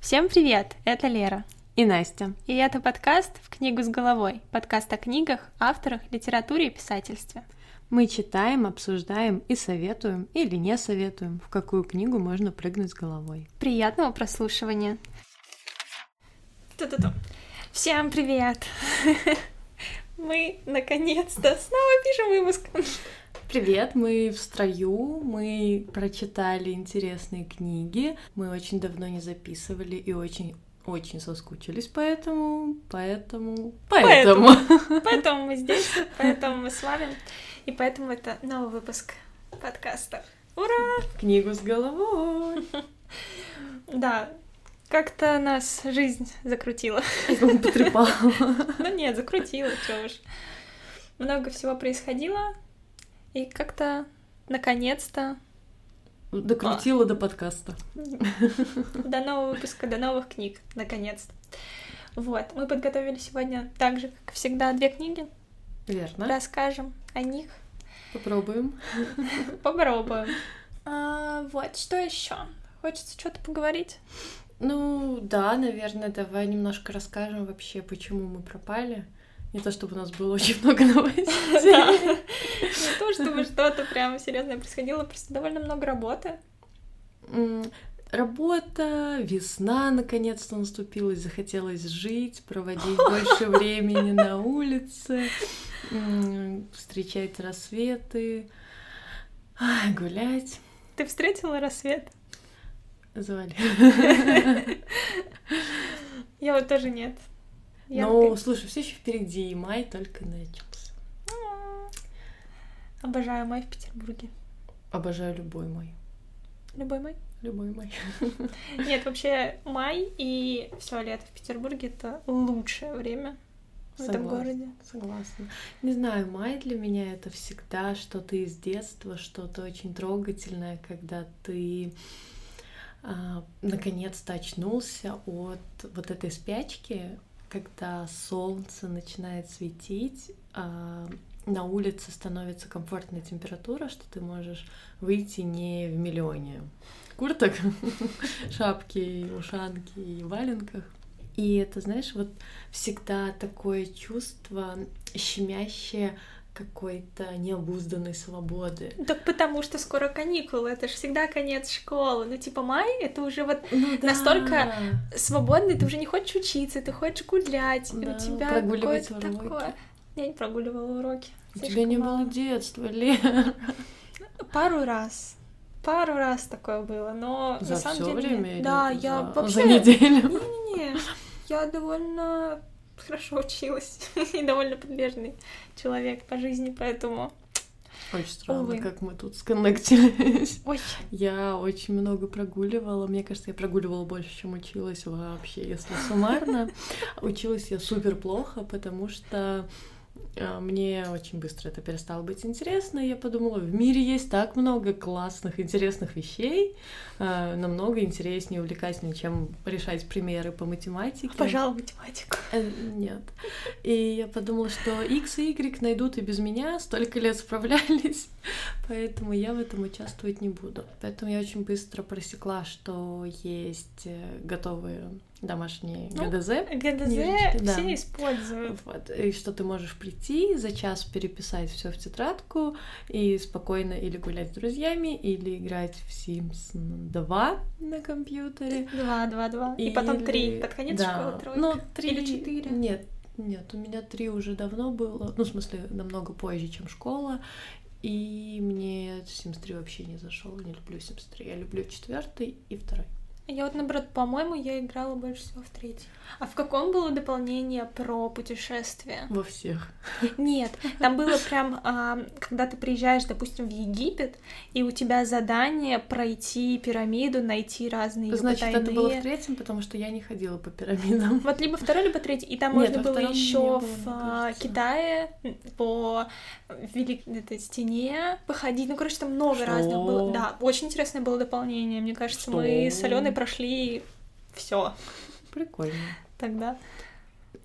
Всем привет! Это Лера. И Настя. И это подкаст «В книгу с головой». Подкаст о книгах, авторах, литературе и писательстве. Мы читаем, обсуждаем и советуем или не советуем, в какую книгу можно прыгнуть с головой. Приятного прослушивания. Ту-ту-ту. Всем привет! Мы наконец-то снова пишем выпуск. Привет, мы в строю, мы прочитали интересные книги, мы очень давно не записывали и очень очень соскучились, поэтому, поэтому, поэтому. Поэтому, поэтому мы здесь, поэтому мы с вами, и поэтому это новый выпуск подкаста. Ура! Книгу с головой! Да, как-то нас жизнь закрутила. Потрепала. Ну нет, закрутила, чё уж. Много всего происходило, и как-то наконец-то Докрутила а. до подкаста. До нового выпуска, до новых книг, наконец-то. Вот, мы подготовили сегодня так же, как всегда, две книги. Верно. Расскажем о них. Попробуем. Попробуем. А, вот, что еще? Хочется что-то поговорить? Ну, да, наверное, давай немножко расскажем вообще, почему мы пропали. Не то, чтобы у нас было очень много новостей. Не то, чтобы что-то прям серьезное происходило, просто довольно много работы. Работа, весна наконец-то наступила, захотелось жить, проводить больше времени на улице, встречать рассветы, гулять. Ты встретила рассвет? Звали. Я вот тоже нет. Ну, слушай, все еще впереди, и май только начался. Обожаю май в Петербурге. Обожаю любой май. Любой май? Любой май. Нет, вообще май и все лето в Петербурге это лучшее время в согласна, этом городе. Согласна. Не знаю, май для меня это всегда что-то из детства, что-то очень трогательное, когда ты а, наконец-то очнулся от вот этой спячки, когда солнце начинает светить, а на улице становится комфортная температура, что ты можешь выйти не в миллионе курток, шапки, ушанки и валенках. И это, знаешь, вот всегда такое чувство щемящее какой-то необузданной свободы. Так потому что скоро каникулы, это же всегда конец школы. Ну, типа, май — это уже вот ну, да. настолько свободный, ты уже не хочешь учиться, ты хочешь гулять, да, у тебя какое-то такое... Я не прогуливала уроки. У тебя не мало. было детства, Лера. Пару раз. Пару раз такое было, но за на самом деле... время да, я за... вообще... За неделю? Не-не-не, я довольно хорошо училась и довольно подвижный человек по жизни, поэтому... Очень странно, Увы. как мы тут сконнектились. Ой. Я очень много прогуливала. Мне кажется, я прогуливала больше, чем училась вообще, если суммарно. Училась я супер плохо, потому что мне очень быстро это перестало быть интересно. Я подумала, в мире есть так много классных, интересных вещей, а, намного интереснее, увлекательнее, чем решать примеры по математике. Пожалуй, математику. Э, нет. И я подумала, что X и Y найдут и без меня, столько лет справлялись, поэтому я в этом участвовать не буду. Поэтому я очень быстро просекла, что есть э, готовые домашние ну, ГДЗ. ГДЗ все да. используют. Вот. И что ты можешь прийти, за час переписать все в тетрадку и спокойно или гулять с друзьями, или играть в Sims 2 на компьютере. Два, два, два. И, и потом три. Под конец да. школы тройка. Ну, три. Или четыре. Нет, нет, у меня три уже давно было. Ну, в смысле, намного позже, чем школа. И мне Sims 3 вообще не зашел. Не люблю Sims 3. Я люблю четвертый и второй. Я вот, наоборот, по-моему, я играла больше всего в третий. А в каком было дополнение про путешествия? Во всех. Нет, там было прям, а, когда ты приезжаешь, допустим, в Египет, и у тебя задание пройти пирамиду, найти разные Значит, потайные... это было в третьем, потому что я не ходила по пирамидам. Вот либо второй, либо третий. И там Нет, можно было еще в а, Китае по великой этой стене походить. Ну, короче, там много что? разных было. Да, очень интересное было дополнение. Мне кажется, что? мы с Аленой прошли все. Прикольно. Тогда.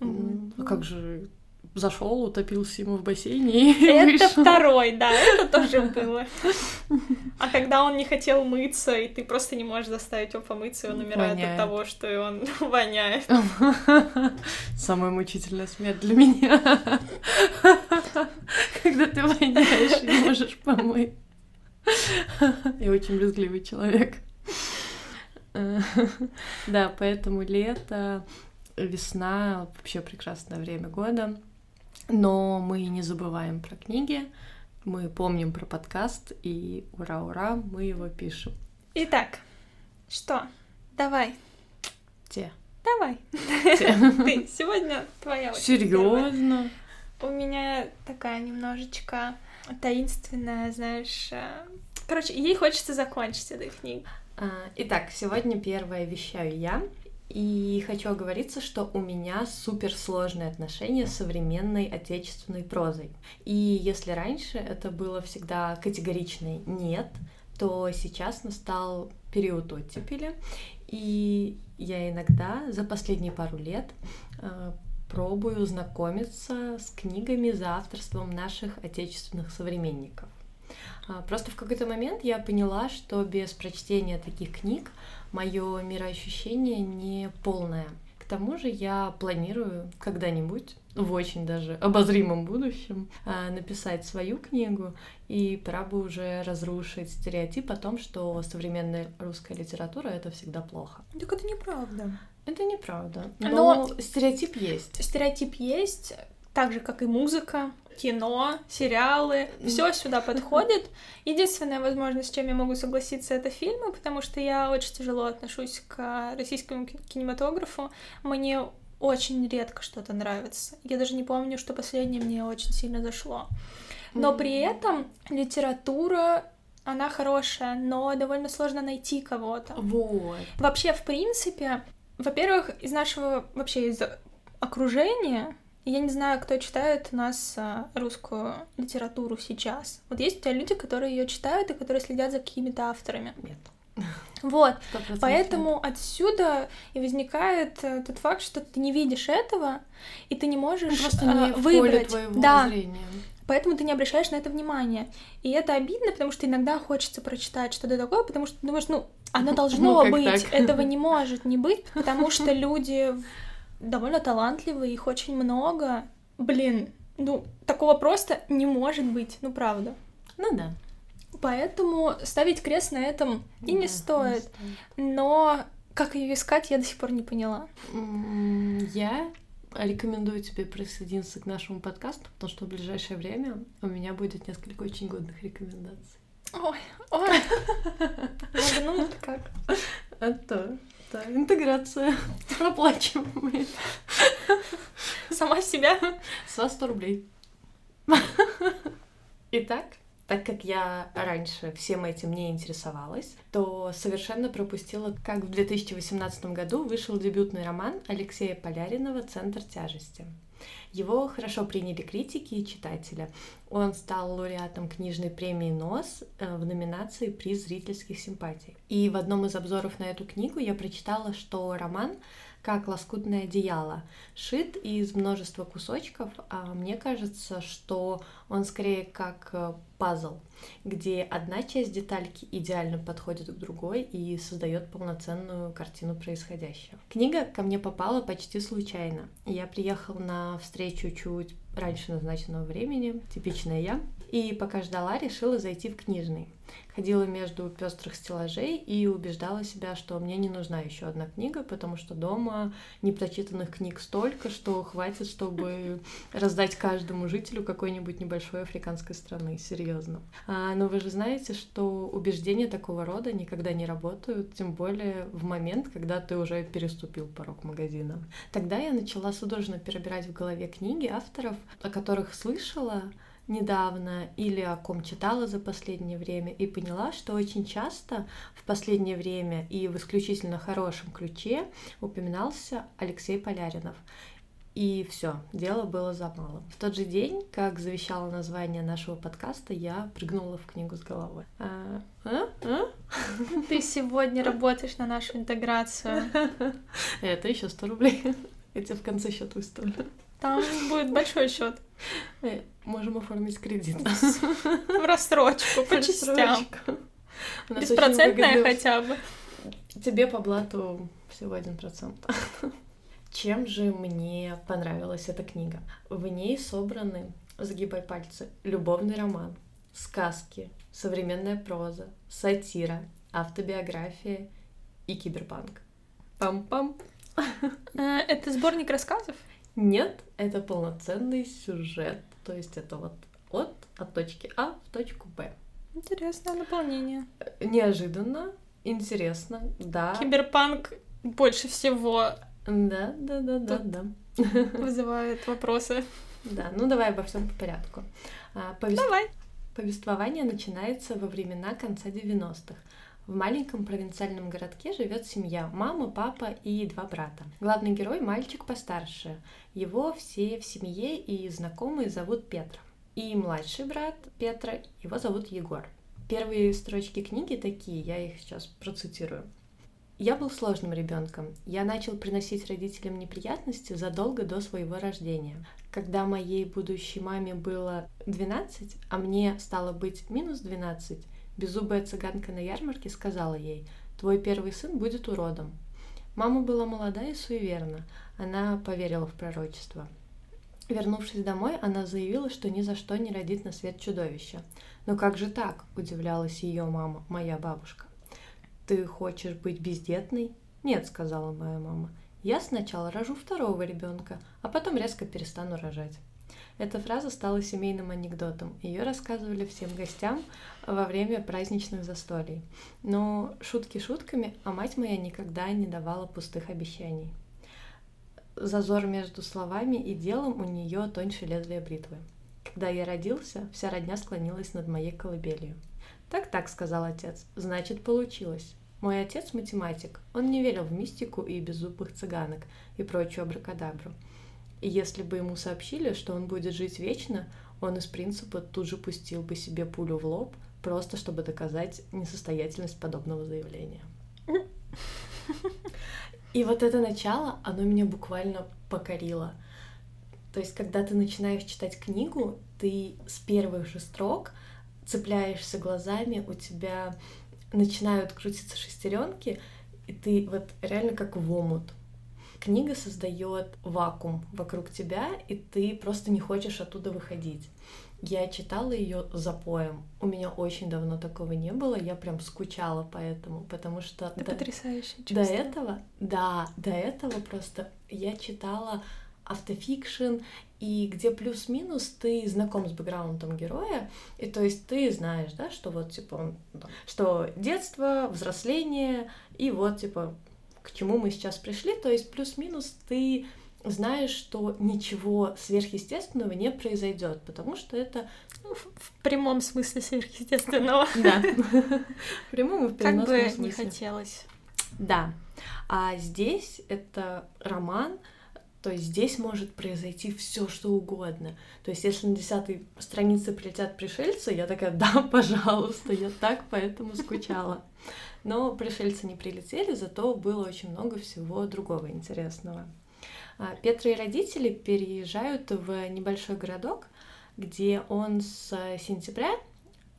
А как же зашел, утопился ему в бассейне и Это вышел. второй, да, это тоже было. А когда он не хотел мыться, и ты просто не можешь заставить его помыться, и он умирает Воняет. от того, что он воняет. Самая мучительная смерть для меня. Когда ты воняешь и не можешь помыть. Я очень брезгливый человек. Да, поэтому лето, весна вообще прекрасное время года. Но мы не забываем про книги, мы помним про подкаст, и ура-ура, мы его пишем. Итак, что? Давай, Те. давай. Те. Ты, сегодня твоя очередь. Серьезно? У меня такая немножечко таинственная, знаешь... э, Короче, ей хочется закончить эту книгу. А, Итак, сегодня первое вещаю я. И хочу оговориться, что у меня суперсложные отношения с современной отечественной прозой. И если раньше это было всегда категоричный «нет», то сейчас настал период оттепели, и я иногда за последние пару лет э, пробую знакомиться с книгами за авторством наших отечественных современников. А, Просто в какой-то момент я поняла, что без прочтения таких книг мое мироощущение не полное. К тому же я планирую когда-нибудь, в очень даже обозримом будущем, а, написать свою книгу, и пора бы уже разрушить стереотип о том, что современная русская литература — это всегда плохо. Так это неправда. Это неправда. Но, Но- стереотип есть. Стереотип есть, так же, как и музыка, кино, сериалы, все сюда подходит. Единственное, возможно, с чем я могу согласиться, это фильмы, потому что я очень тяжело отношусь к российскому ки- кинематографу. Мне очень редко что-то нравится. Я даже не помню, что последнее мне очень сильно зашло. Но при этом литература, она хорошая, но довольно сложно найти кого-то. Вот. Вообще, в принципе, во-первых, из нашего вообще из окружения, я не знаю, кто читает у нас а, русскую литературу сейчас. Вот есть у тебя люди, которые ее читают и которые следят за какими-то авторами. Нет. Вот. 100% Поэтому отсюда и возникает э, тот факт, что ты не видишь этого, и ты не можешь нет. Просто а, не поле выбрать. твоего да, зрения. Поэтому ты не обращаешь на это внимания. И это обидно, потому что иногда хочется прочитать что-то такое, потому что ты думаешь, ну, оно Ну, должно как быть, так? этого не может не быть, потому что люди довольно талантливые, их очень много. Блин, ну, такого просто не может быть, ну, правда. Ну да. Поэтому ставить крест на этом и не Да, стоит. Но как ее искать, я до сих пор не поняла. Я рекомендую тебе присоединиться к нашему подкасту, потому что в ближайшее время у меня будет несколько очень годных рекомендаций. Ой, ой. Ну, ну, как? А то, да, интеграция оплачиваемая. Сама себя. Вас 100 рублей. Итак, так как я раньше всем этим не интересовалась, то совершенно пропустила, как в 2018 году вышел дебютный роман Алексея Поляринова «Центр тяжести». Его хорошо приняли критики и читатели. Он стал лауреатом книжной премии «НОС» э, в номинации «Приз зрительских симпатий». И в одном из обзоров на эту книгу я прочитала, что роман как лоскутное одеяло, шит из множества кусочков, а мне кажется, что он скорее как э, пазл, где одна часть детальки идеально подходит к другой и создает полноценную картину происходящего. Книга ко мне попала почти случайно. Я приехала на встречу чуть раньше назначенного времени, типичная я, и пока ждала, решила зайти в книжный. Ходила между пестрых стеллажей и убеждала себя, что мне не нужна еще одна книга, потому что дома непрочитанных книг столько, что хватит, чтобы раздать каждому жителю какой-нибудь небольшой африканской страны. Серьезно. А, но вы же знаете, что убеждения такого рода никогда не работают, тем более в момент, когда ты уже переступил порог магазина. Тогда я начала судорожно перебирать в голове книги авторов, о которых слышала, недавно или о ком читала за последнее время и поняла, что очень часто в последнее время и в исключительно хорошем ключе упоминался Алексей Поляринов. И все, дело было за малым. В тот же день, как завещало название нашего подкаста, я прыгнула в книгу с головой. А? А? А? Ты сегодня работаешь на нашу интеграцию. Это еще 100 рублей. Я тебе в конце счет выставлю. Там будет большой счет. Э, можем оформить кредит. В рассрочку, по частям. Беспроцентная хотя бы. Тебе по блату всего один процент. Чем же мне понравилась эта книга? В ней собраны, загибай пальцы, любовный роман, сказки, современная проза, сатира, автобиография и киберпанк. Пам-пам. Э, это сборник рассказов? Нет, это полноценный сюжет. То есть это вот от, от точки А в точку Б. Интересное наполнение. Неожиданно, интересно, да. Киберпанк больше всего. Да, да, да, да, да. Вызывает вопросы. Да, ну давай обо всем по порядку. А, повест... Давай. Повествование начинается во времена конца 90-х. В маленьком провинциальном городке живет семья, мама, папа и два брата. Главный герой – мальчик постарше. Его все в семье и знакомые зовут Петр. И младший брат Петра, его зовут Егор. Первые строчки книги такие, я их сейчас процитирую. Я был сложным ребенком. Я начал приносить родителям неприятности задолго до своего рождения. Когда моей будущей маме было 12, а мне стало быть минус 12, Беззубая цыганка на ярмарке сказала ей, «Твой первый сын будет уродом». Мама была молода и суеверна. Она поверила в пророчество. Вернувшись домой, она заявила, что ни за что не родит на свет чудовища. «Но как же так?» – удивлялась ее мама, моя бабушка. «Ты хочешь быть бездетной?» «Нет», – сказала моя мама. «Я сначала рожу второго ребенка, а потом резко перестану рожать». Эта фраза стала семейным анекдотом. Ее рассказывали всем гостям во время праздничных застолий. Но шутки шутками, а мать моя никогда не давала пустых обещаний. Зазор между словами и делом у нее тоньше лезвия бритвы. Когда я родился, вся родня склонилась над моей колыбелью. «Так-так», — сказал отец, — «значит, получилось». Мой отец математик. Он не верил в мистику и беззубых цыганок и прочую абракадабру. И если бы ему сообщили, что он будет жить вечно, он из принципа тут же пустил бы себе пулю в лоб, просто чтобы доказать несостоятельность подобного заявления. И вот это начало, оно меня буквально покорило. То есть, когда ты начинаешь читать книгу, ты с первых же строк цепляешься глазами, у тебя начинают крутиться шестеренки, и ты вот реально как в омут книга создает вакуум вокруг тебя, и ты просто не хочешь оттуда выходить. Я читала ее за поем. У меня очень давно такого не было. Я прям скучала по этому, потому что Это до, потрясающе чувство. До этого, да, до этого просто я читала автофикшн, и где плюс-минус ты знаком с бэкграундом героя, и то есть ты знаешь, да, что вот типа он, что детство, взросление, и вот типа к чему мы сейчас пришли, то есть плюс-минус ты знаешь, что ничего сверхъестественного не произойдет, потому что это ну, в прямом смысле сверхъестественного. Да. В прямом и в переносном смысле. Как бы не хотелось. Да. А здесь это роман, то есть здесь может произойти все, что угодно. То есть если на десятой странице прилетят пришельцы, я такая, да, пожалуйста, я так поэтому скучала. Но пришельцы не прилетели, зато было очень много всего другого интересного. А, Петра и родители переезжают в небольшой городок, где он с сентября,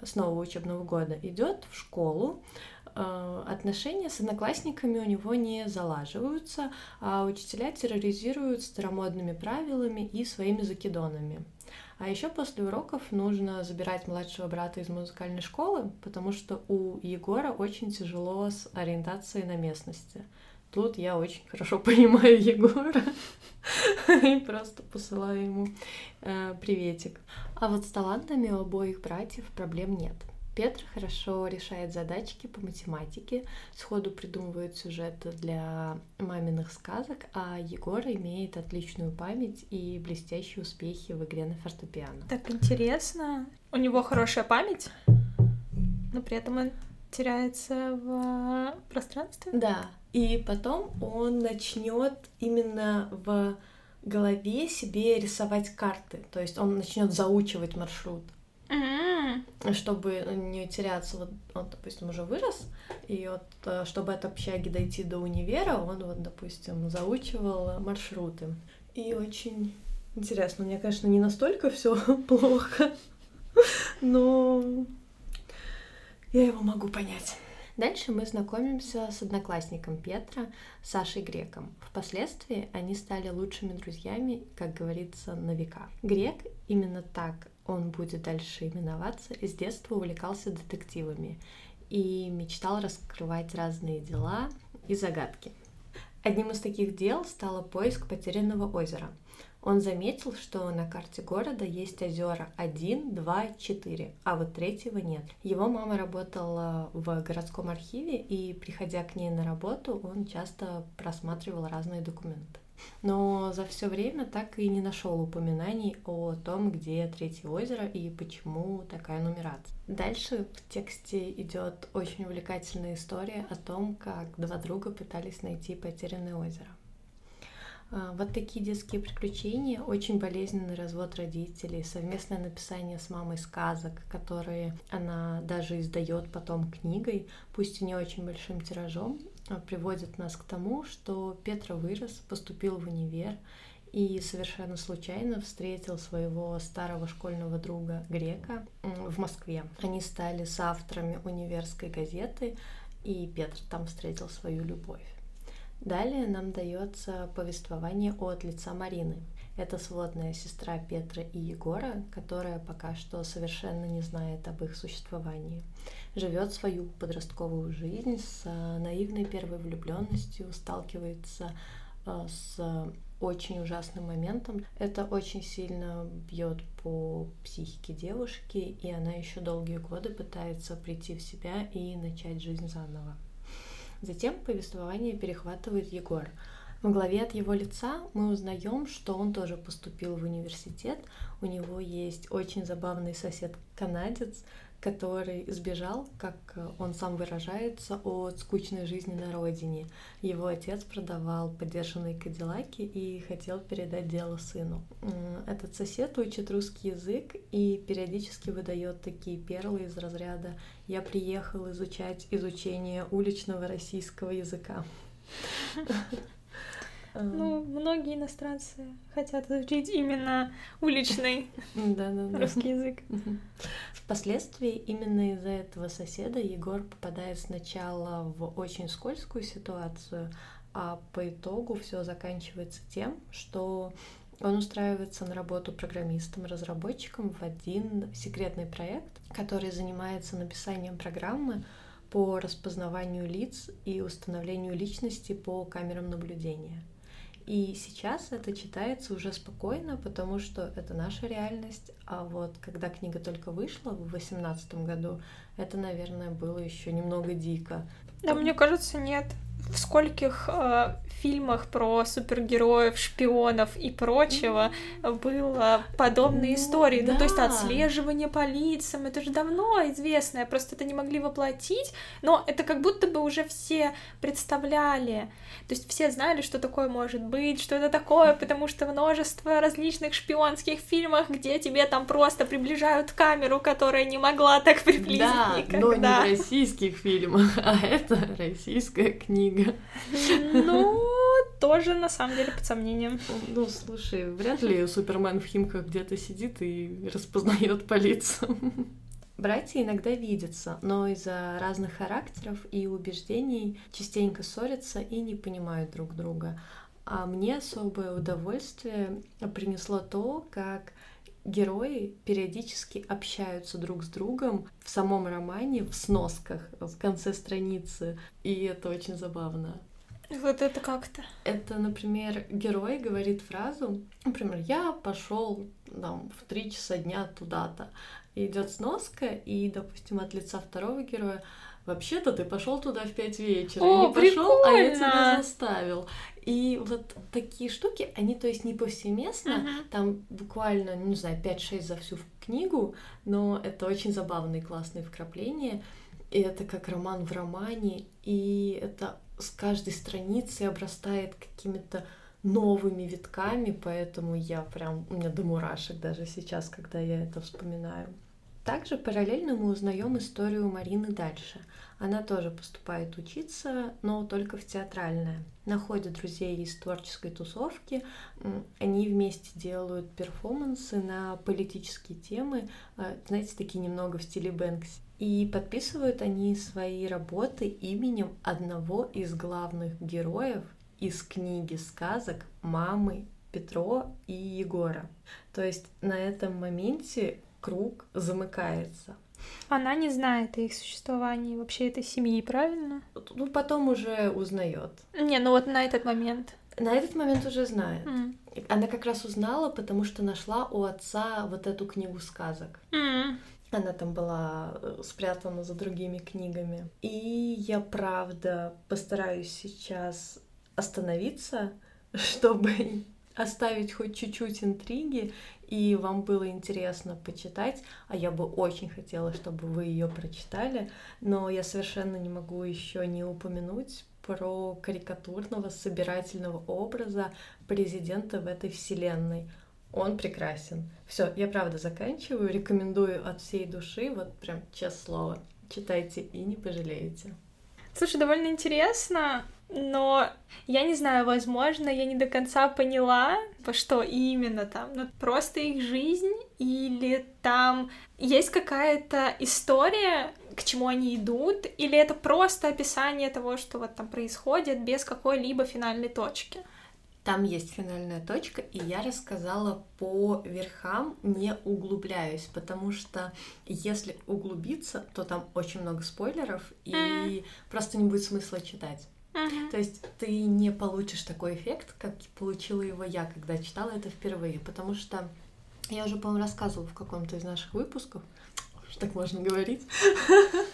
с нового учебного года, идет в школу. А, отношения с одноклассниками у него не залаживаются, а учителя терроризируют старомодными правилами и своими закидонами. А еще после уроков нужно забирать младшего брата из музыкальной школы, потому что у Егора очень тяжело с ориентацией на местности. Тут я очень хорошо понимаю Егора и просто посылаю ему э, приветик. А вот с талантами у обоих братьев проблем нет. Петр хорошо решает задачки по математике, сходу придумывает сюжеты для маминых сказок, а Егор имеет отличную память и блестящие успехи в игре на фортепиано. Так интересно. У него хорошая память, но при этом он теряется в пространстве. Да. И потом он начнет именно в голове себе рисовать карты. То есть он начнет заучивать маршрут. Чтобы не теряться, вот он, допустим, уже вырос, и вот э, чтобы от общаги дойти до универа, он вот, допустим, заучивал маршруты. И очень Интересно, мне, конечно, не настолько все плохо, но я его могу понять. Дальше мы знакомимся с одноклассником Петра, Сашей Греком. Впоследствии они стали лучшими друзьями, как говорится, на века. Грек, именно так он будет дальше именоваться, с детства увлекался детективами и мечтал раскрывать разные дела и загадки. Одним из таких дел стало поиск потерянного озера — он заметил, что на карте города есть озера 1, 2, 4, а вот третьего нет. Его мама работала в городском архиве, и приходя к ней на работу, он часто просматривал разные документы. Но за все время так и не нашел упоминаний о том, где третье озеро и почему такая нумерация. Дальше в тексте идет очень увлекательная история о том, как два друга пытались найти потерянное озеро. А, вот такие детские приключения, очень болезненный развод родителей, совместное написание с мамой сказок, которые она даже издает потом книгой, пусть и не очень большим тиражом, а, приводят нас к тому, что Петра вырос, поступил в универ и совершенно случайно встретил своего старого школьного друга Грека в Москве. Они стали соавторами универской газеты, и Петр там встретил свою любовь. Далее нам дается повествование от лица Марины. Это сводная сестра Петра и Егора, которая пока что совершенно не знает об их существовании. Живет свою подростковую жизнь с э, наивной первой влюбленностью, сталкивается э, с очень ужасным моментом. Это очень сильно бьет по психике девушки, и она еще долгие годы пытается прийти в себя и начать жизнь заново. Затем повествование перехватывает Егор. В главе от его лица мы узнаем, что он тоже поступил в университет. У него есть очень забавный сосед-канадец, который сбежал, как он сам выражается, от скучной жизни на родине. Его отец продавал подержанные кадиллаки и хотел передать дело сыну. Этот сосед учит русский язык и периодически выдает такие перлы из разряда «Я приехал изучать изучение уличного российского языка». Ну, многие иностранцы хотят изучить именно уличный русский язык. Впоследствии именно из-за этого соседа Егор попадает сначала в очень скользкую ситуацию, а по итогу все заканчивается тем, что он устраивается на работу программистом-разработчиком в один секретный проект, который занимается написанием программы по распознаванию лиц и установлению личности по камерам наблюдения. И сейчас это читается уже спокойно, потому что это наша реальность. А вот когда книга только вышла в 2018 году, это, наверное, было еще немного дико. Да, мне кажется, нет в скольких э, фильмах про супергероев, шпионов и прочего было подобные ну, истории. Да. Ну, то есть отслеживание по лицам, это же давно известное, просто это не могли воплотить, но это как будто бы уже все представляли. То есть все знали, что такое может быть, что это такое, потому что множество различных шпионских фильмов, где тебе там просто приближают камеру, которая не могла так приблизить да, никогда. но не в российских фильмах, а это российская книга. Ну, тоже на самом деле под сомнением. Ну, слушай, вряд ли Супермен в Химках где-то сидит и распознает по лицам. Братья иногда видятся, но из-за разных характеров и убеждений частенько ссорятся и не понимают друг друга. А мне особое удовольствие принесло то, как герои периодически общаются друг с другом в самом романе, в сносках, в конце страницы, и это очень забавно. Вот это как-то. Это, например, герой говорит фразу, например, я пошел там, в три часа дня туда-то. Идет сноска, и, допустим, от лица второго героя Вообще-то ты пошел туда в пять вечера. О, не пошел, а я тебя заставил. И вот такие штуки, они, то есть, не повсеместно, uh-huh. там буквально, не знаю, 5-6 за всю книгу, но это очень забавные, классные вкрапления. И это как роман в романе, и это с каждой страницы обрастает какими-то новыми витками, поэтому я прям, у меня до мурашек даже сейчас, когда я это вспоминаю. Также параллельно мы узнаем историю Марины дальше. Она тоже поступает учиться, но только в театральное. Находит друзей из творческой тусовки, они вместе делают перформансы на политические темы, а, знаете, такие немного в стиле Бэнкси. И подписывают они свои работы именем одного из главных героев из книги сказок «Мамы Петро и Егора». То есть на этом моменте круг замыкается. Она не знает о их существовании вообще этой семьи, правильно? Ну, потом уже узнает. Не, ну вот на этот момент. На этот момент уже знает. Mm. Она как раз узнала, потому что нашла у отца вот эту книгу сказок. Mm. Она там была э, спрятана за другими книгами. И я правда постараюсь сейчас остановиться, чтобы оставить хоть чуть-чуть интриги, и вам было интересно почитать, а я бы очень хотела, чтобы вы ее прочитали, но я совершенно не могу еще не упомянуть про карикатурного собирательного образа президента в этой вселенной. Он прекрасен. Все, я правда заканчиваю, рекомендую от всей души, вот прям честное слово, читайте и не пожалеете. Слушай, довольно интересно но я не знаю, возможно, я не до конца поняла, по что именно там. Ну, просто их жизнь или там есть какая-то история, к чему они идут, или это просто описание того, что вот там происходит, без какой-либо финальной точки? Там есть финальная точка, и я рассказала по верхам, не углубляюсь, потому что если углубиться, то там очень много спойлеров, и mm. просто не будет смысла читать. Uh-huh. То есть ты не получишь такой эффект, как получила его я, когда читала это впервые, потому что я уже, по-моему, рассказывала в каком-то из наших выпусков, так можно говорить,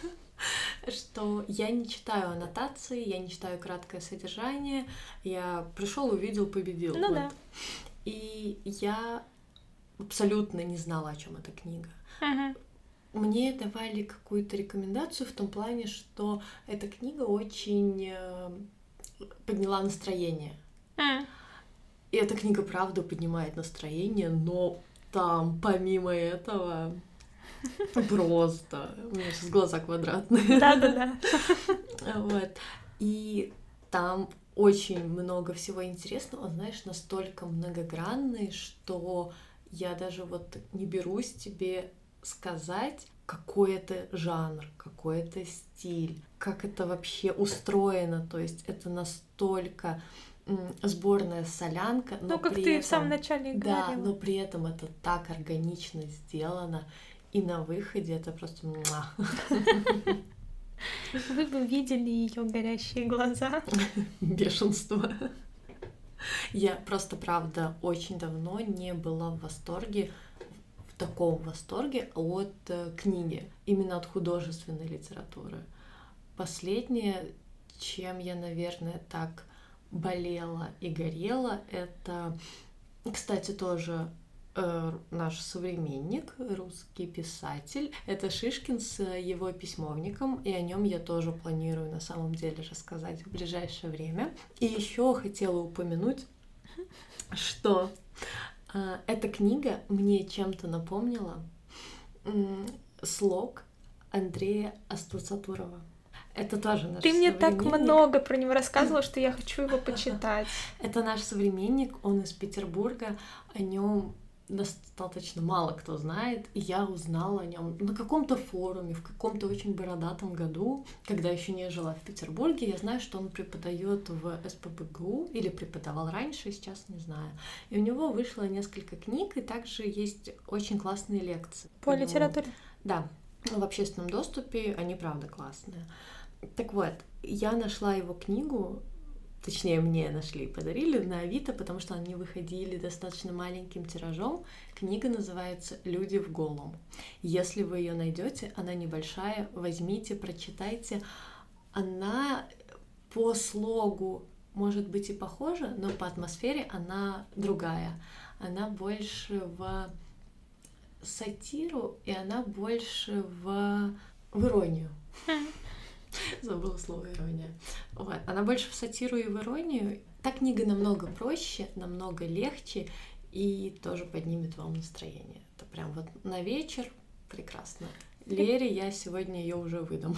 что я не читаю аннотации, я не читаю краткое содержание, я пришел, увидел, победил. Ну вот. да. И я абсолютно не знала, о чем эта книга. Uh-huh мне давали какую-то рекомендацию в том плане, что эта книга очень э, подняла настроение. Mm. И эта книга, правда, поднимает настроение, но там, помимо этого, просто... У меня сейчас глаза квадратные. Да-да-да. Вот. И там очень много всего интересного, знаешь, настолько многогранный, что я даже вот не берусь тебе сказать, какой это жанр, какой это стиль, как это вообще устроено. То есть это настолько сборная солянка, но ну, как при ты этом, в самом начале говорила. Да, но при этом это так органично сделано, и на выходе это просто Вы бы видели ее горящие глаза. Бешенство. Я просто, правда, очень давно не была в восторге таком восторге от э, книги, именно от художественной литературы. Последнее, чем я, наверное, так болела и горела, это, кстати, тоже э, наш современник, русский писатель. Это Шишкин с его письмовником, и о нем я тоже планирую на самом деле рассказать в ближайшее время. И еще хотела упомянуть, что эта книга мне чем-то напомнила слог Андрея Астусатурова. Это тоже наш Ты мне так много про него рассказывала, что я хочу его почитать. Это наш современник, он из Петербурга, о нем достаточно мало кто знает, и я узнала о нем на каком-то форуме, в каком-то очень бородатом году, когда еще не жила в Петербурге. Я знаю, что он преподает в СПБГУ, или преподавал раньше, сейчас не знаю. И у него вышло несколько книг, и также есть очень классные лекции. По литературе? Да, в общественном доступе они правда классные. Так вот, я нашла его книгу точнее мне нашли, подарили на Авито, потому что они выходили достаточно маленьким тиражом. Книга называется «Люди в голом». Если вы ее найдете, она небольшая, возьмите, прочитайте. Она по слогу может быть и похожа, но по атмосфере она другая. Она больше в сатиру, и она больше в, в иронию. Забыла слово ирония. Вот. Она больше в сатиру и в иронию. Та книга намного проще, намного легче и тоже поднимет вам настроение. Это прям вот на вечер Прекрасно. Лере я сегодня ее уже выдам.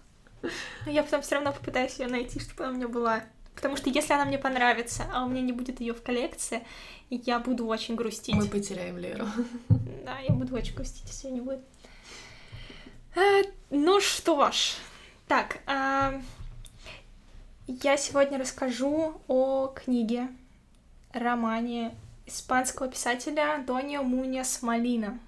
Я потом все равно попытаюсь ее найти, чтобы она у меня была. Потому что если она мне понравится, а у меня не будет ее в коллекции, я буду очень грустить. Мы потеряем Леру. Да, я буду очень грустить, если ее не будет. А, ну что ж, так, а, я сегодня расскажу о книге, романе испанского писателя Антонио Муньяс Малина.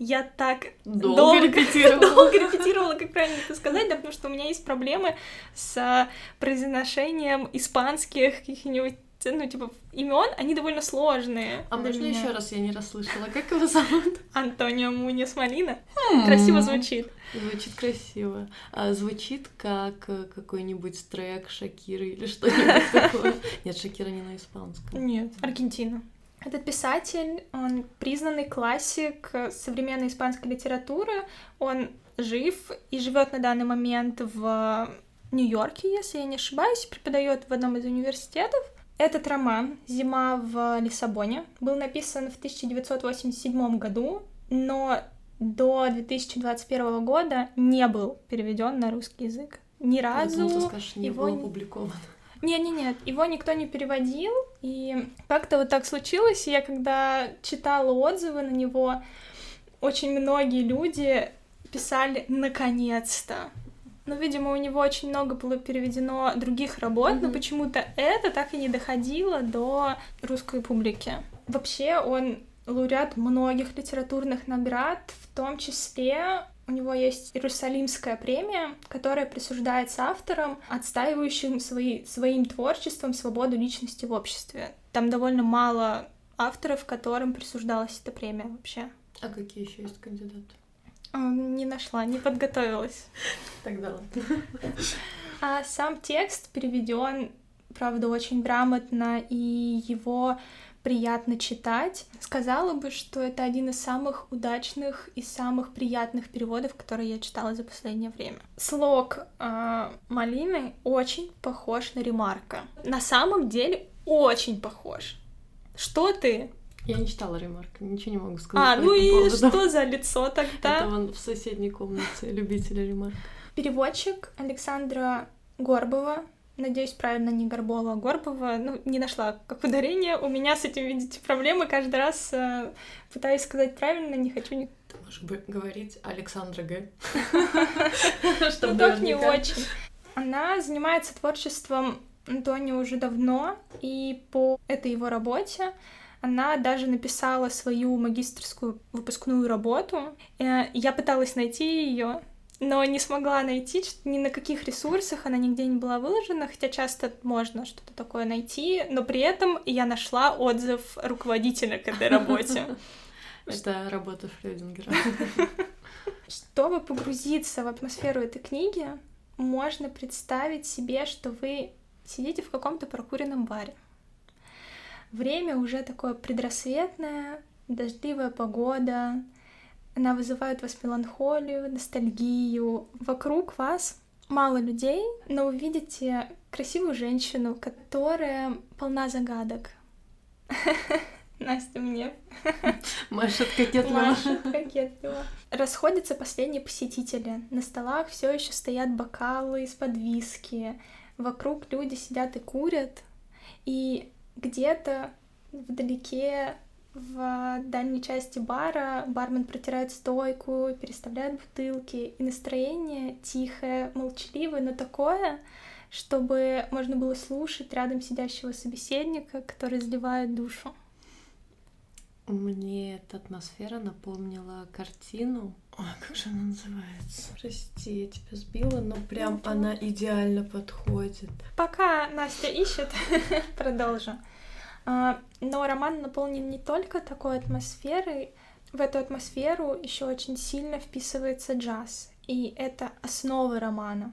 Я так долго, долго репетировала. долго репетировала, как правильно это сказать, да, потому что у меня есть проблемы с произношением испанских каких-нибудь ну, типа, имен, они довольно сложные. А можно меня. еще раз я не расслышала? Как его зовут? Антонио Мунис Малина. Hmm. Красиво звучит. Звучит красиво. А, звучит как э, какой-нибудь трек Шакиры или что-нибудь такое. Нет, Шакира не на испанском. Нет, Аргентина. Этот писатель, он признанный классик современной испанской литературы. Он жив и живет на данный момент в Нью-Йорке, если я не ошибаюсь, преподает в одном из университетов. Этот роман «Зима в Лиссабоне» был написан в 1987 году, но до 2021 года не был переведен на русский язык. Ни разу. Я думала, скажешь, не его был опубликован. Не-не-нет, его никто не переводил, и как-то вот так случилось, и я когда читала отзывы на него, очень многие люди писали «наконец-то». Но, видимо, у него очень много было переведено других работ, mm-hmm. но почему-то это так и не доходило до русской публики. Вообще, он лауреат многих литературных наград, в том числе у него есть Иерусалимская премия, которая присуждается авторам, отстаивающим свои, своим творчеством свободу личности в обществе. Там довольно мало авторов, которым присуждалась эта премия вообще. А какие еще есть кандидаты? Не нашла, не подготовилась. Тогда ладно. А сам текст переведен, правда, очень грамотно, и его приятно читать. Сказала бы, что это один из самых удачных и самых приятных переводов, которые я читала за последнее время. Слог э, малины очень похож на ремарка. На самом деле очень похож. Что ты? Я не читала ремарка, ничего не могу сказать. А, ну и поводу. что за лицо тогда? Это он в соседней комнате, любителя ремарка. Переводчик Александра Горбова Надеюсь, правильно не Горбова, а Горбова. Ну, не нашла как ударение. У меня с этим, видите, проблемы. Каждый раз э, пытаюсь сказать правильно, не хочу... Не... Ты можешь говорить Александра Г. Ну, так не очень. Она занимается творчеством Антони уже давно, и по этой его работе она даже написала свою магистрскую выпускную работу. Э, я пыталась найти ее, но не смогла найти, ни на каких ресурсах она нигде не была выложена, хотя часто можно что-то такое найти, но при этом я нашла отзыв руководителя к этой работе. Это работа Шрёдингера. Чтобы погрузиться в атмосферу этой книги, можно представить себе, что вы сидите в каком-то прокуренном баре. Время уже такое предрассветное, дождливая погода, она вызывает вас меланхолию, ностальгию. Вокруг вас мало людей, но вы видите красивую женщину, которая полна загадок. Настя мне. Машет кокетливо. Машет кокетливо. Расходятся последние посетители. На столах все еще стоят бокалы из-под виски. Вокруг люди сидят и курят. И где-то вдалеке в дальней части бара бармен протирает стойку, переставляет бутылки, и настроение тихое, молчаливое, но такое, чтобы можно было слушать рядом сидящего собеседника, который изливает душу. Мне эта атмосфера напомнила картину. Ой, как же она называется? Прости, я тебя сбила, но прям ну, она идеально подходит. Пока Настя ищет, продолжу. А, но роман наполнен не только такой атмосферой, в эту атмосферу еще очень сильно вписывается джаз, и это основа романа.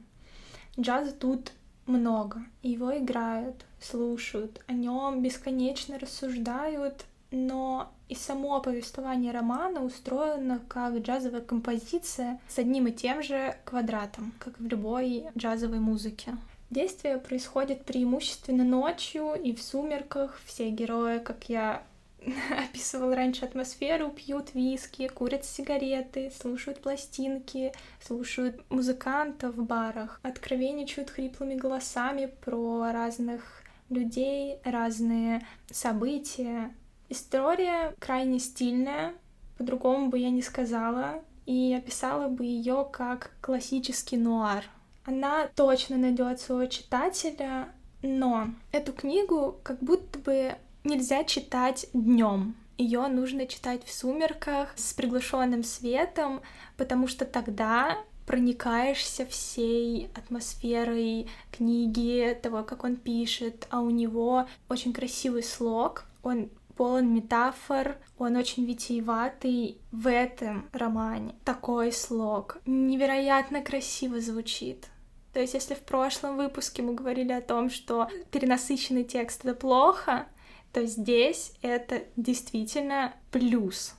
Джаза тут много, его играют, слушают, о нем бесконечно рассуждают, но и само повествование романа устроено как джазовая композиция с одним и тем же квадратом, как в любой джазовой музыке. Действие происходит преимущественно ночью и в сумерках. Все герои, как я описывал раньше атмосферу, пьют виски, курят сигареты, слушают пластинки, слушают музыкантов в барах, откровенничают хриплыми голосами про разных людей, разные события. История крайне стильная, по-другому бы я не сказала, и описала бы ее как классический нуар. Она точно найдет своего читателя, но эту книгу как будто бы нельзя читать днем. Ее нужно читать в сумерках с приглушенным светом, потому что тогда проникаешься всей атмосферой книги, того, как он пишет, а у него очень красивый слог, он полон метафор, он очень витиеватый в этом романе. Такой слог невероятно красиво звучит. То есть, если в прошлом выпуске мы говорили о том, что перенасыщенный текст — это плохо, то здесь это действительно плюс.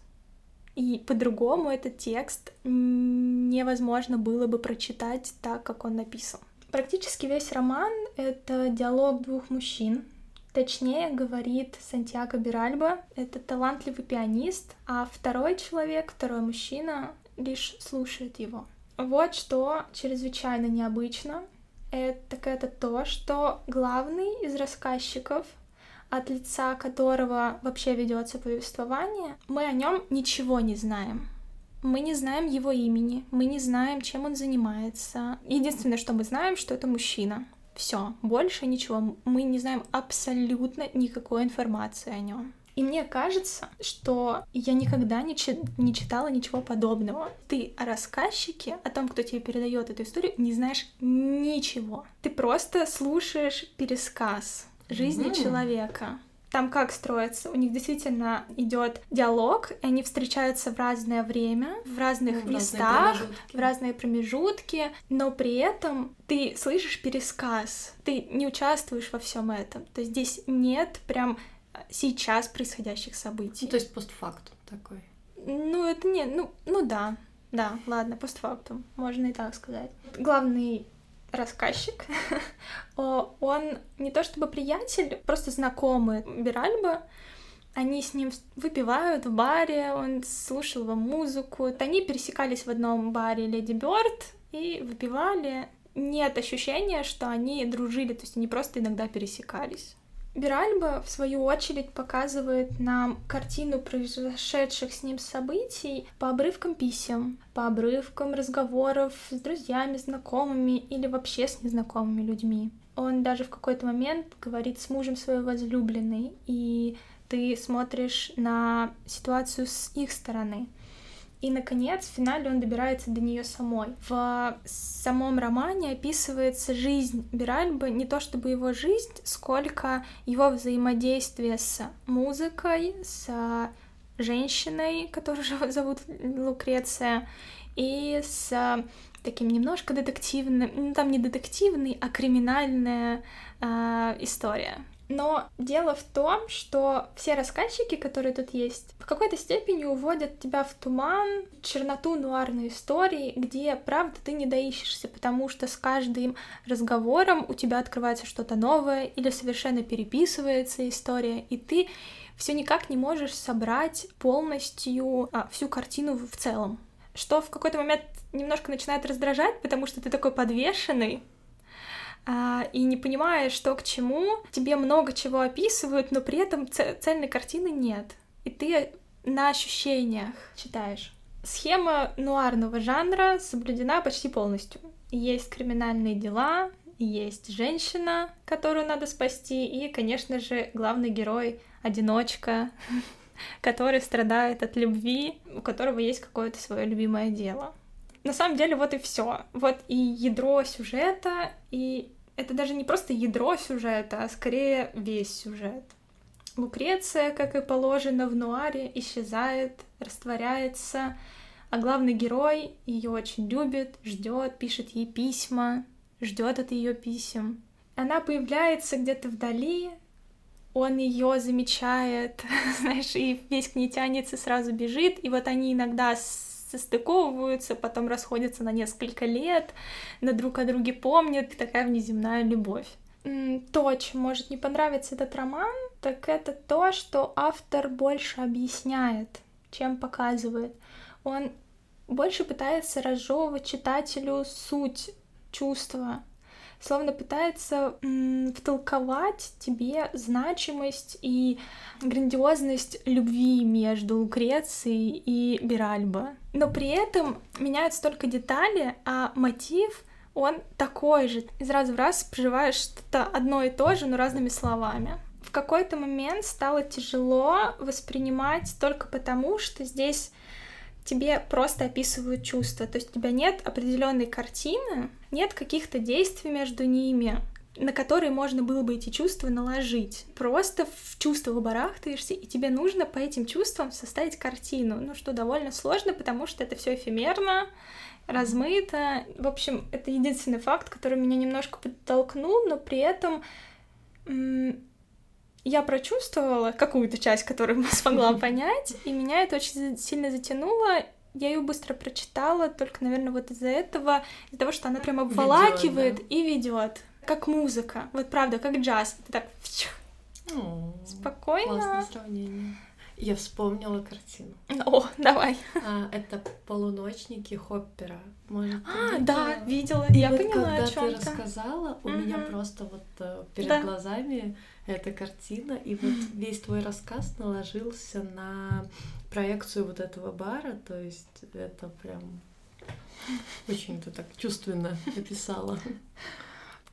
И по-другому этот текст невозможно было бы прочитать так, как он написан. Практически весь роман — это диалог двух мужчин. Точнее, говорит Сантьяго Биральба, это талантливый пианист, а второй человек, второй мужчина, лишь слушает его. Вот что чрезвычайно необычно, это, это то, что главный из рассказчиков от лица которого вообще ведется повествование, мы о нем ничего не знаем. Мы не знаем его имени, мы не знаем, чем он занимается. Единственное, что мы знаем, что это мужчина. Все, больше ничего. Мы не знаем абсолютно никакой информации о нем. И мне кажется, что я никогда не, чи- не читала ничего подобного. Ты о рассказчике, о том, кто тебе передает эту историю, не знаешь ничего. Ты просто слушаешь пересказ жизни mm-hmm. человека. Там как строится? У них действительно идет диалог, и они встречаются в разное время, в разных в местах, разные в разные промежутки, но при этом ты слышишь пересказ, ты не участвуешь во всем этом. То есть здесь нет прям сейчас происходящих событий. Ну, то есть постфактум такой. Ну, это не, ну, ну да, да, ладно, постфактум, можно и так сказать. Главный рассказчик. Он не то чтобы приятель, просто знакомый Биральба. Они с ним выпивают в баре, он слушал его музыку. Они пересекались в одном баре Леди Бёрд и выпивали. Нет ощущения, что они дружили, то есть они просто иногда пересекались. Биральба, в свою очередь, показывает нам картину произошедших с ним событий по обрывкам писем, по обрывкам разговоров с друзьями, знакомыми или вообще с незнакомыми людьми. Он даже в какой-то момент говорит с мужем своей возлюбленной, и ты смотришь на ситуацию с их стороны. И, наконец, в финале он добирается до нее самой. В самом романе описывается жизнь Биральбы, не то чтобы его жизнь, сколько его взаимодействие с музыкой, с женщиной, которую зовут Лукреция, и с таким немножко детективным, ну там не детективный, а криминальная э, история. Но дело в том, что все рассказчики, которые тут есть, в какой-то степени уводят тебя в туман, черноту нуарной истории, где, правда, ты не доищешься, потому что с каждым разговором у тебя открывается что-то новое или совершенно переписывается история, и ты все никак не можешь собрать полностью а, всю картину в целом. Что в какой-то момент немножко начинает раздражать, потому что ты такой подвешенный, и не понимаешь, что к чему, тебе много чего описывают, но при этом цельной картины нет. И ты на ощущениях читаешь. Схема нуарного жанра соблюдена почти полностью. Есть криминальные дела, есть женщина, которую надо спасти, и, конечно же, главный герой — одиночка, который страдает от любви, у которого есть какое-то свое любимое дело. На самом деле вот и все. Вот и ядро сюжета, и это даже не просто ядро сюжета, а скорее весь сюжет. Лукреция, как и положено в нуаре, исчезает, растворяется, а главный герой ее очень любит, ждет, пишет ей письма, ждет от ее писем. Она появляется где-то вдали, он ее замечает, знаешь, и весь к ней тянется, сразу бежит, и вот они иногда состыковываются, потом расходятся на несколько лет, на друг о друге помнят, такая внеземная любовь. то, чем может не понравиться этот роман, так это то, что автор больше объясняет, чем показывает. Он больше пытается разжевывать читателю суть чувства, словно пытается м, втолковать тебе значимость и грандиозность любви между Лукрецией и Биральбо. Но при этом меняются только детали, а мотив он такой же. Из раза в раз проживаешь что-то одно и то же, но разными словами. В какой-то момент стало тяжело воспринимать только потому, что здесь тебе просто описывают чувства. То есть у тебя нет определенной картины, нет каких-то действий между ними, на которые можно было бы эти чувства наложить. Просто в чувствах барахтаешься, и тебе нужно по этим чувствам составить картину. Ну, что довольно сложно, потому что это все эфемерно, размыто. В общем, это единственный факт, который меня немножко подтолкнул, но при этом я прочувствовала какую-то часть, которую смогла понять, и меня это очень сильно затянуло. Я ее быстро прочитала, только, наверное, вот из-за этого, из-за того, что она прямо обволакивает да. и ведет, как музыка. Вот правда, как джаз. Ты так О, спокойно. Классное сравнение. Я вспомнила картину. О, давай. А, это полуночники Хоппера. Может, а, да, видела. И я вот поняла, когда о чем ты рассказала, у меня просто вот э, перед да. глазами эта картина, и вот весь твой рассказ наложился на проекцию вот этого бара, то есть это прям очень ты так чувственно описала.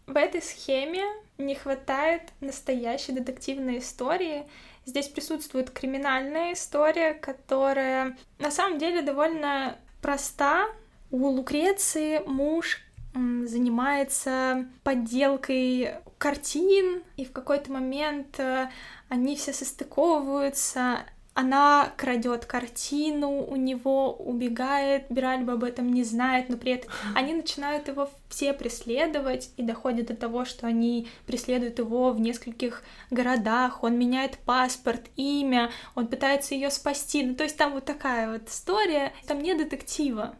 В этой схеме не хватает настоящей детективной истории. Здесь присутствует криминальная история, которая на самом деле довольно проста. У Лукреции муж занимается подделкой картин, и в какой-то момент э, они все состыковываются, она крадет картину, у него убегает, Биральба об этом не знает, но при этом они начинают его все преследовать и доходят до того, что они преследуют его в нескольких городах, он меняет паспорт, имя, он пытается ее спасти, ну то есть там вот такая вот история, там нет детектива,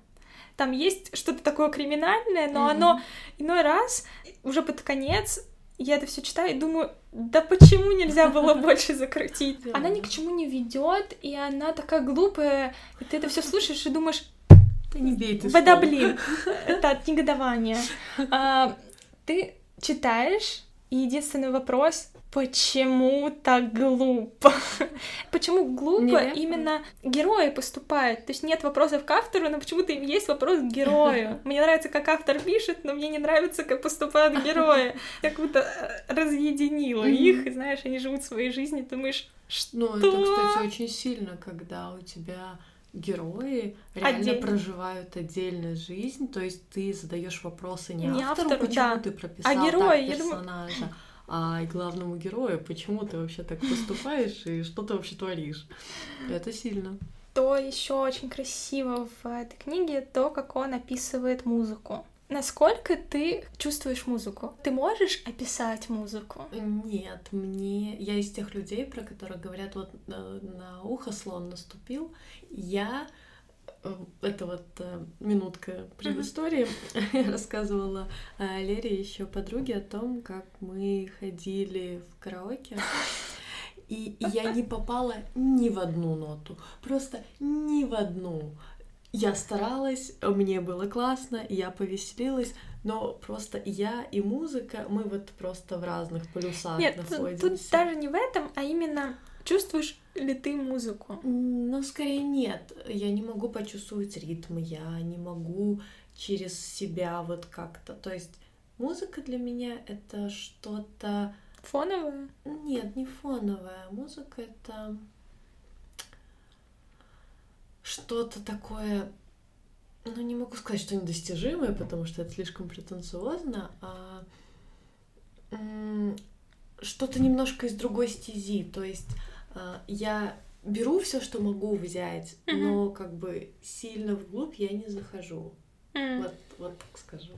там есть что-то такое криминальное, но mm-hmm. оно иной раз уже под конец я это все читаю и думаю, да почему нельзя было больше закрутить? Она ни к чему не ведет, и она такая глупая, и ты это все слушаешь и думаешь, да не бей ты Да блин, это от негодования. А, ты читаешь, и единственный вопрос, почему так глупо? почему глупо нет. именно герои поступают? То есть нет вопросов к автору, но почему-то есть вопрос к герою. Мне нравится, как автор пишет, но мне не нравится, как поступают герои. Как будто э, разъединила их, и знаешь, они живут своей жизнью, думаешь, что? Ну, это, кстати, очень сильно, когда у тебя герои реально Отдельно. проживают отдельную жизнь, то есть ты задаешь вопросы не, не автору, автору почему да. ты прописал а герой, так персонажа, думаю а и главному герою, почему ты вообще так поступаешь и что ты вообще творишь. Это сильно. То еще очень красиво в этой книге то, как он описывает музыку. Насколько ты чувствуешь музыку? Ты можешь описать музыку? Нет, мне... Я из тех людей, про которых говорят, вот на, э, на ухо слон наступил. Я это вот э, минутка предыстории. Я рассказывала э, Лере еще подруге о том, как мы ходили в караоке. И я не попала ни в одну ноту. Просто ни в одну. Я старалась, мне было классно, я повеселилась, но просто я и музыка, мы вот просто в разных полюсах Нет, находимся. Тут, тут даже не в этом, а именно Чувствуешь ли ты музыку? Ну, скорее нет. Я не могу почувствовать ритм, я не могу через себя вот как-то. То есть музыка для меня это что-то... Фоновое? Нет, не фоновая. Музыка это что-то такое, ну не могу сказать, что недостижимое, потому что это слишком претенциозно, а что-то немножко из другой стези. То есть я беру все, что могу взять, mm-hmm. но как бы сильно вглубь я не захожу. Mm. Вот, вот так скажу.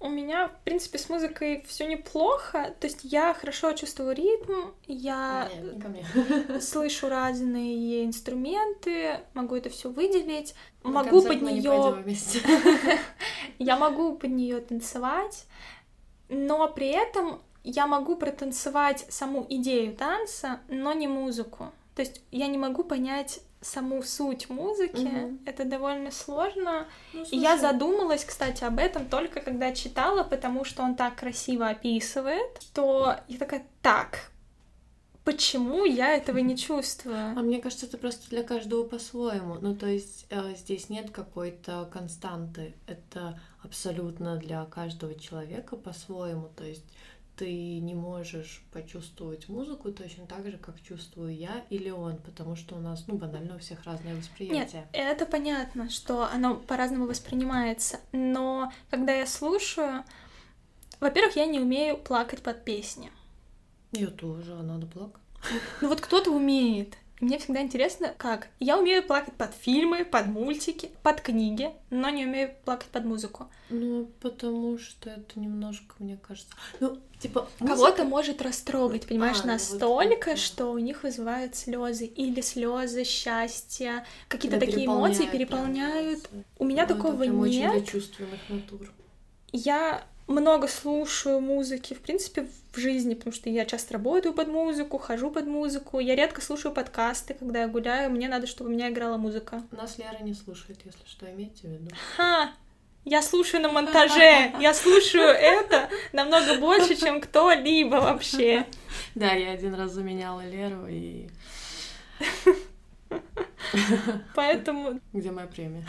У меня, в принципе, с музыкой все неплохо. То есть я хорошо чувствую ритм, я Нет, слышу разные инструменты, могу это все выделить, На могу под нее. я могу под нее танцевать но при этом я могу протанцевать саму идею танца, но не музыку. То есть я не могу понять саму суть музыки. Угу. Это довольно сложно. Ну, и я задумалась, кстати, об этом только когда читала, потому что он так красиво описывает, что я такая, так, почему я этого не чувствую? А мне кажется, это просто для каждого по-своему. Ну, то есть э, здесь нет какой-то константы. Это абсолютно для каждого человека по-своему. То есть ты не можешь почувствовать музыку точно так же, как чувствую я или он, потому что у нас, ну, банально у всех разное восприятие. Нет, это понятно, что оно по-разному воспринимается, но когда я слушаю, во-первых, я не умею плакать под песни. Я тоже, а надо плакать. Ну вот кто-то умеет. Мне всегда интересно, как. Я умею плакать под фильмы, под мультики, под книги, но не умею плакать под музыку. Ну, потому что это немножко, мне кажется... Ну, типа... Музыка... Кого-то может растрогать, понимаешь, а, настолько, вот что у них вызывают слезы или слезы счастья, какие-то такие эмоции переполняют. У меня ну, такого нет. Очень натур. Я много слушаю музыки, в принципе, в жизни, потому что я часто работаю под музыку, хожу под музыку. Я редко слушаю подкасты, когда я гуляю, мне надо, чтобы у меня играла музыка. Нас Лера не слушает, если что, имейте в виду. Ха! Я слушаю на монтаже, я слушаю это намного больше, чем кто-либо вообще. Да, я один раз заменяла Леру и... Поэтому... Где моя премия?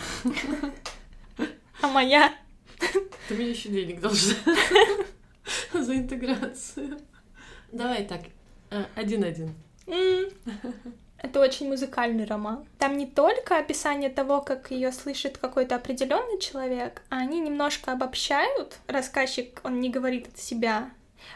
А моя? Ты мне еще денег должна за интеграцию. Давай так, э, один-один. Это очень музыкальный роман. Там не только описание того, как ее слышит какой-то определенный человек, а они немножко обобщают. Рассказчик, он не говорит от себя,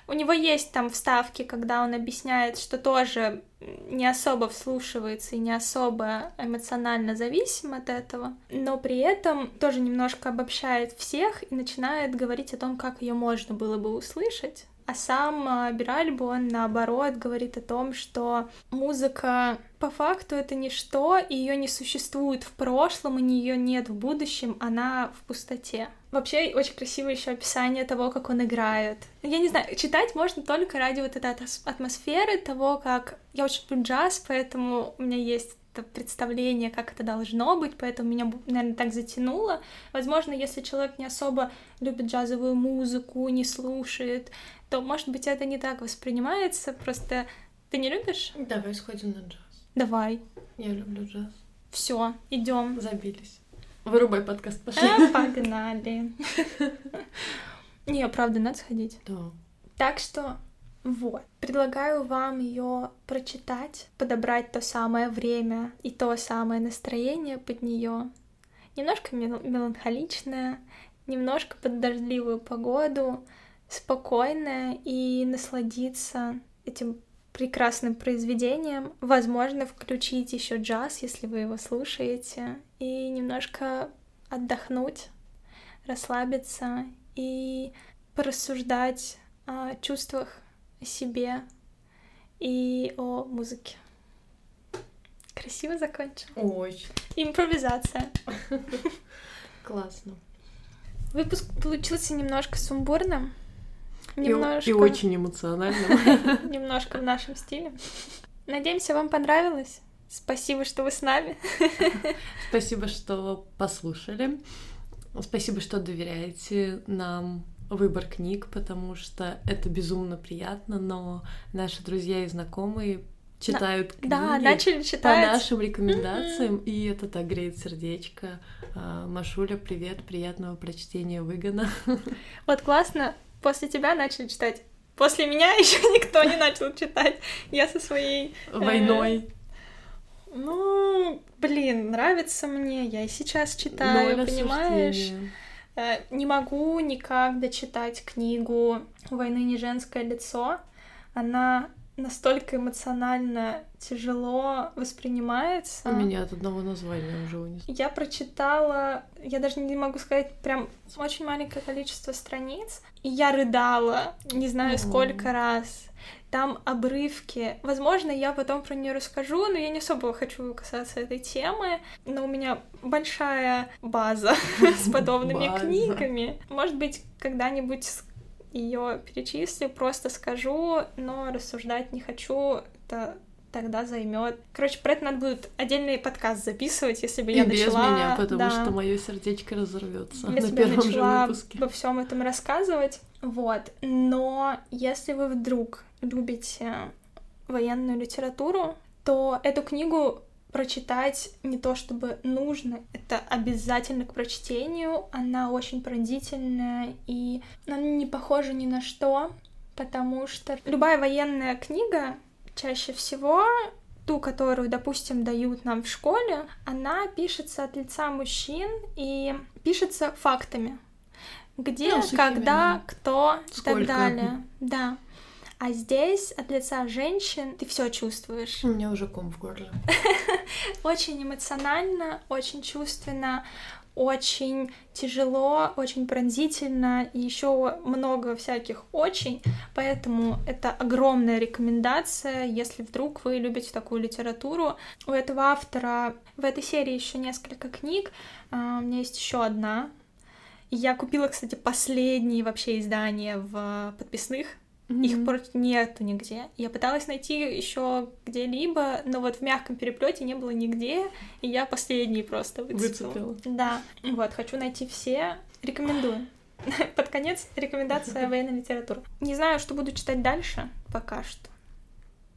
у него есть там вставки, когда он объясняет, что тоже не особо вслушивается и не особо эмоционально зависим от этого, но при этом тоже немножко обобщает всех и начинает говорить о том, как ее можно было бы услышать. А сам а, Биральбо, он наоборот говорит о том, что музыка по факту это ничто, и ее не существует в прошлом, и ее нет в будущем, она в пустоте. Вообще очень красивое еще описание того, как он играет. Я не знаю, читать можно только ради вот этой атмосферы того, как я очень люблю джаз, поэтому у меня есть это представление, как это должно быть, поэтому меня, наверное, так затянуло. Возможно, если человек не особо любит джазовую музыку, не слушает, то, может быть, это не так воспринимается, просто ты не любишь? Давай сходим на джаз. Давай. Я люблю джаз. Все, идем. Забились. Вырубай подкаст, пошли. А, погнали. Не, правда, надо сходить. Да. Так что вот. Предлагаю вам ее прочитать, подобрать то самое время и то самое настроение под нее. Немножко мел- меланхоличное, немножко под дождливую погоду, спокойное и насладиться этим прекрасным произведением. Возможно, включить еще джаз, если вы его слушаете, и немножко отдохнуть, расслабиться и порассуждать о чувствах, о себе и о музыке. Красиво закончил. Очень. Импровизация. Классно. Выпуск получился немножко сумбурным. Немножко... И, и очень эмоциональным. Немножко в нашем стиле. Надеемся, вам понравилось. Спасибо, что вы с нами. Спасибо, что послушали. Спасибо, что доверяете нам выбор книг, потому что это безумно приятно, но наши друзья и знакомые читают книги да, начали читать. по нашим рекомендациям, mm-hmm. и это так греет сердечко. А, Машуля, привет, приятного прочтения выгона. Вот классно, после тебя начали читать. После меня еще никто не начал читать. Я со своей... Э, Войной. Ну, блин, нравится мне. Я и сейчас читаю, понимаешь? Э, не могу никак дочитать книгу «Войны не женское лицо». Она настолько эмоционально тяжело воспринимается. У меня от одного названия уже унес. Я прочитала, я даже не могу сказать, прям очень маленькое количество страниц, и я рыдала, не знаю сколько раз. Там обрывки. Возможно, я потом про нее расскажу, но я не особо хочу касаться этой темы. Но у меня большая база с подобными книгами. Может быть, когда-нибудь ее перечислю, просто скажу, но рассуждать не хочу. Это тогда займет. Короче, про это надо будет отдельный подкаст записывать, если бы и я без начала. меня, потому да, что мое сердечко разорвется если на бы я первом начала же выпуске. обо всем этом рассказывать. Вот. Но если вы вдруг любите военную литературу, то эту книгу прочитать не то чтобы нужно, это обязательно к прочтению. Она очень пронзительная и она не похожа ни на что, потому что любая военная книга чаще всего ту, которую, допустим, дают нам в школе, она пишется от лица мужчин и пишется фактами. Где, ну, когда, кто и так далее. Да. А здесь от лица женщин ты все чувствуешь. У меня уже ком в горле. Очень эмоционально, очень чувственно, очень тяжело, очень пронзительно и еще много всяких очень. Поэтому это огромная рекомендация, если вдруг вы любите такую литературу. У этого автора в этой серии еще несколько книг. А, у меня есть еще одна. Я купила, кстати, последние вообще издания в подписных Mm-hmm. Их просто нету нигде. Я пыталась найти еще где-либо, но вот в мягком переплете не было нигде, и я последние просто выцепила. Выцепила. Да. Вот, хочу найти все. Рекомендую. Под конец рекомендация военной литературы. Не знаю, что буду читать дальше, пока что.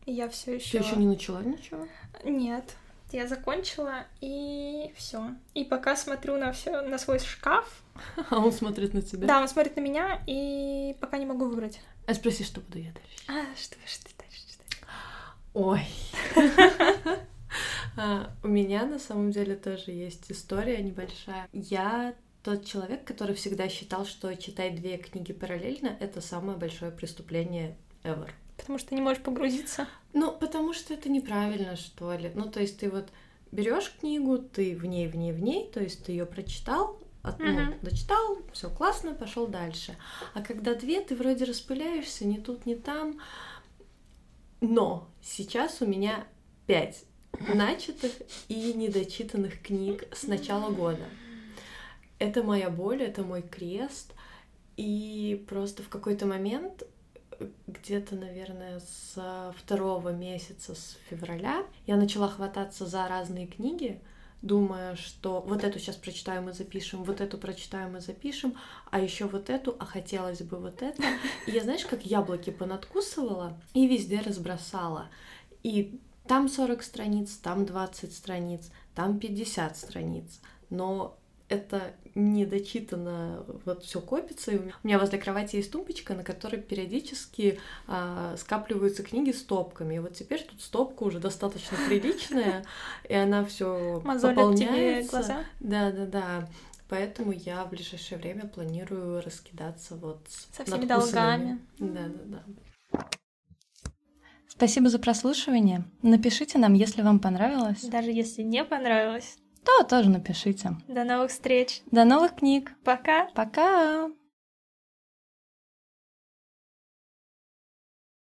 Я все еще. Ты еще не начала ничего? Нет. Я закончила и все. И пока смотрю на все на свой шкаф. А он смотрит на тебя? Да, он смотрит на меня, и пока не могу выбрать. А спроси, что буду я дальше. А, что, что ты дальше читаешь? Ой. А, у меня на самом деле тоже есть история небольшая. Я тот человек, который всегда считал, что читать две книги параллельно — это самое большое преступление ever. Потому что ты не можешь погрузиться? Ну, потому что это неправильно, что ли. Ну, то есть ты вот берешь книгу, ты в ней, в ней, в ней, то есть ты ее прочитал, от, ну, uh-huh. дочитал, все классно, пошел дальше. А когда две, ты вроде распыляешься, ни тут, ни там. Но сейчас у меня пять начатых и недочитанных книг с начала года. Это моя боль, это мой крест. И просто в какой-то момент, где-то, наверное, с второго месяца, с февраля, я начала хвататься за разные книги, думая, что вот эту сейчас прочитаем и запишем, вот эту прочитаем и запишем, а еще вот эту, а хотелось бы вот это. И я, знаешь, как яблоки понадкусывала и везде разбросала. И там 40 страниц, там 20 страниц, там 50 страниц. Но это не дочитано, вот все копится. И у меня возле кровати есть тумбочка, на которой периодически а, скапливаются книги стопками. И вот теперь тут стопка уже достаточно приличная, и она все пополняется. глаза? Да, да, да. Поэтому я в ближайшее время планирую раскидаться вот со всеми долгами. Да, да, да. Спасибо за прослушивание. Напишите нам, если вам понравилось. Даже если не понравилось то тоже напишите. До новых встреч. До новых книг. Пока. Пока.